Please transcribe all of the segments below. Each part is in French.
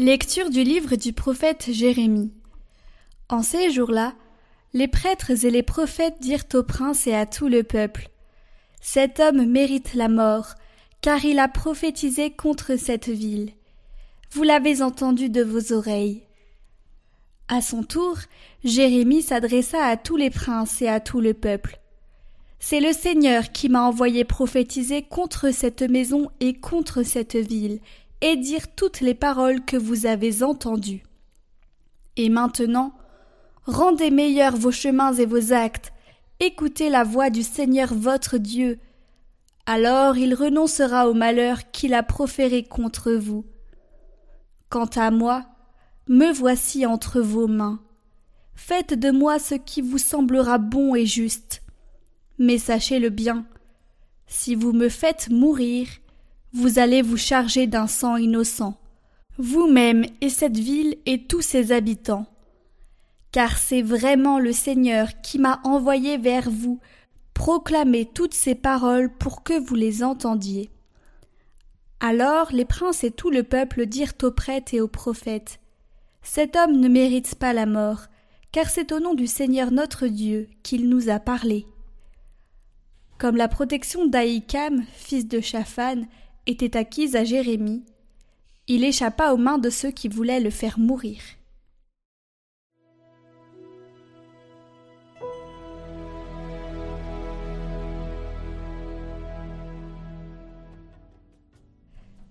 Lecture du livre du prophète Jérémie. En ces jours-là, les prêtres et les prophètes dirent au prince et à tout le peuple Cet homme mérite la mort, car il a prophétisé contre cette ville. Vous l'avez entendu de vos oreilles. À son tour, Jérémie s'adressa à tous les princes et à tout le peuple. C'est le Seigneur qui m'a envoyé prophétiser contre cette maison et contre cette ville, et dire toutes les paroles que vous avez entendues. Et maintenant, rendez meilleurs vos chemins et vos actes, écoutez la voix du Seigneur votre Dieu. Alors il renoncera au malheur qu'il a proféré contre vous. Quant à moi, me voici entre vos mains. Faites de moi ce qui vous semblera bon et juste. Mais sachez-le bien, si vous me faites mourir, vous allez vous charger d'un sang innocent, vous-même et cette ville et tous ses habitants. Car c'est vraiment le Seigneur qui m'a envoyé vers vous proclamer toutes ces paroles pour que vous les entendiez. Alors les princes et tout le peuple dirent aux prêtres et aux prophètes Cet homme ne mérite pas la mort, car c'est au nom du Seigneur notre Dieu qu'il nous a parlé. Comme la protection d'Aïkam, fils de Shaphan, était acquise à Jérémie, il échappa aux mains de ceux qui voulaient le faire mourir.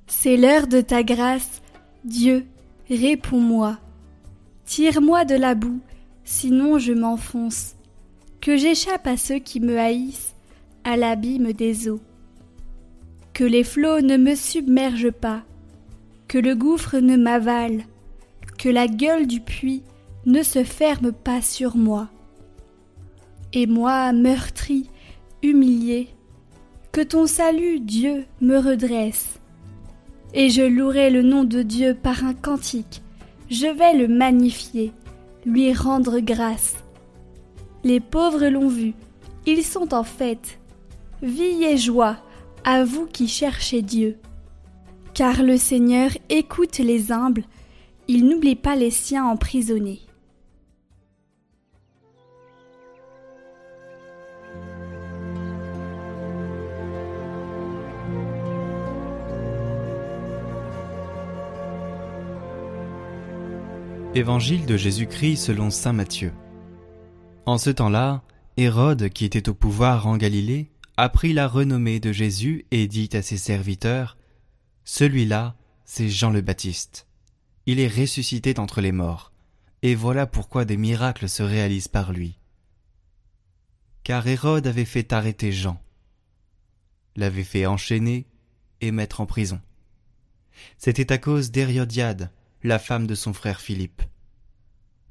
C'est l'heure de ta grâce, Dieu, réponds-moi. Tire-moi de la boue, sinon je m'enfonce. Que j'échappe à ceux qui me haïssent, à l'abîme des eaux que les flots ne me submergent pas, que le gouffre ne m'avale, que la gueule du puits ne se ferme pas sur moi. Et moi, meurtri, humilié, que ton salut, Dieu, me redresse. Et je louerai le nom de Dieu par un cantique, je vais le magnifier, lui rendre grâce. Les pauvres l'ont vu, ils sont en fête. Vie et joie, à vous qui cherchez Dieu. Car le Seigneur écoute les humbles, il n'oublie pas les siens emprisonnés. Évangile de Jésus-Christ selon Saint Matthieu. En ce temps-là, Hérode, qui était au pouvoir en Galilée, apprit la renommée de Jésus et dit à ses serviteurs Celui-là, c'est Jean le Baptiste. Il est ressuscité d'entre les morts, et voilà pourquoi des miracles se réalisent par lui. Car Hérode avait fait arrêter Jean, l'avait fait enchaîner et mettre en prison. C'était à cause d'Hériodiade, la femme de son frère Philippe.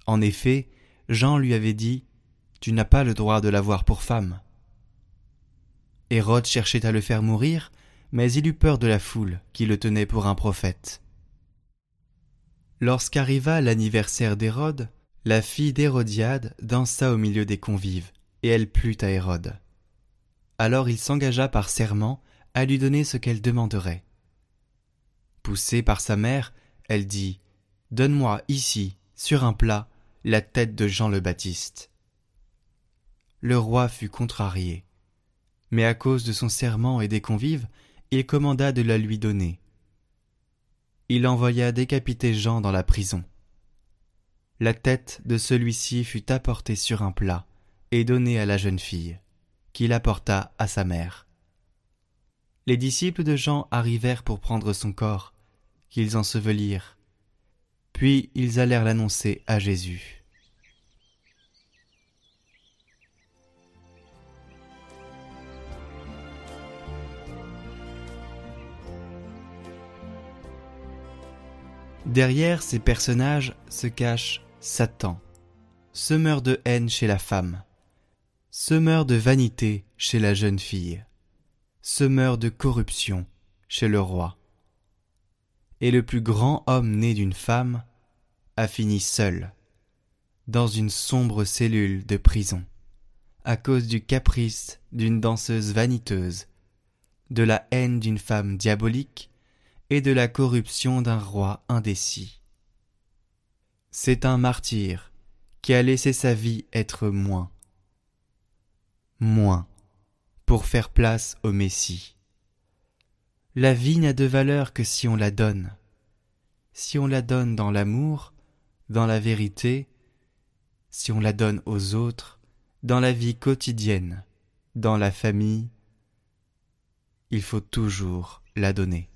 En effet, Jean lui avait dit Tu n'as pas le droit de l'avoir pour femme. Hérode cherchait à le faire mourir, mais il eut peur de la foule qui le tenait pour un prophète. Lorsqu'arriva l'anniversaire d'Hérode, la fille d'Hérodiade dansa au milieu des convives, et elle plut à Hérode. Alors il s'engagea par serment à lui donner ce qu'elle demanderait. Poussée par sa mère, elle dit Donne-moi ici, sur un plat, la tête de Jean le Baptiste. Le roi fut contrarié mais à cause de son serment et des convives, il commanda de la lui donner. Il envoya décapiter Jean dans la prison. La tête de celui-ci fut apportée sur un plat et donnée à la jeune fille, qui l'apporta à sa mère. Les disciples de Jean arrivèrent pour prendre son corps, qu'ils ensevelirent. Puis ils allèrent l'annoncer à Jésus. Derrière ces personnages se cache Satan, semeur de haine chez la femme, semeur de vanité chez la jeune fille, semeur de corruption chez le roi. Et le plus grand homme né d'une femme a fini seul, dans une sombre cellule de prison, à cause du caprice d'une danseuse vaniteuse, de la haine d'une femme diabolique et de la corruption d'un roi indécis. c'est un martyr qui a laissé sa vie être moins, moins, pour faire place au Messie. La vie n'a de valeur que si on la donne. Si on la donne dans l'amour, dans la vérité, si on la donne aux autres, dans la vie quotidienne, dans la famille, il faut toujours la donner.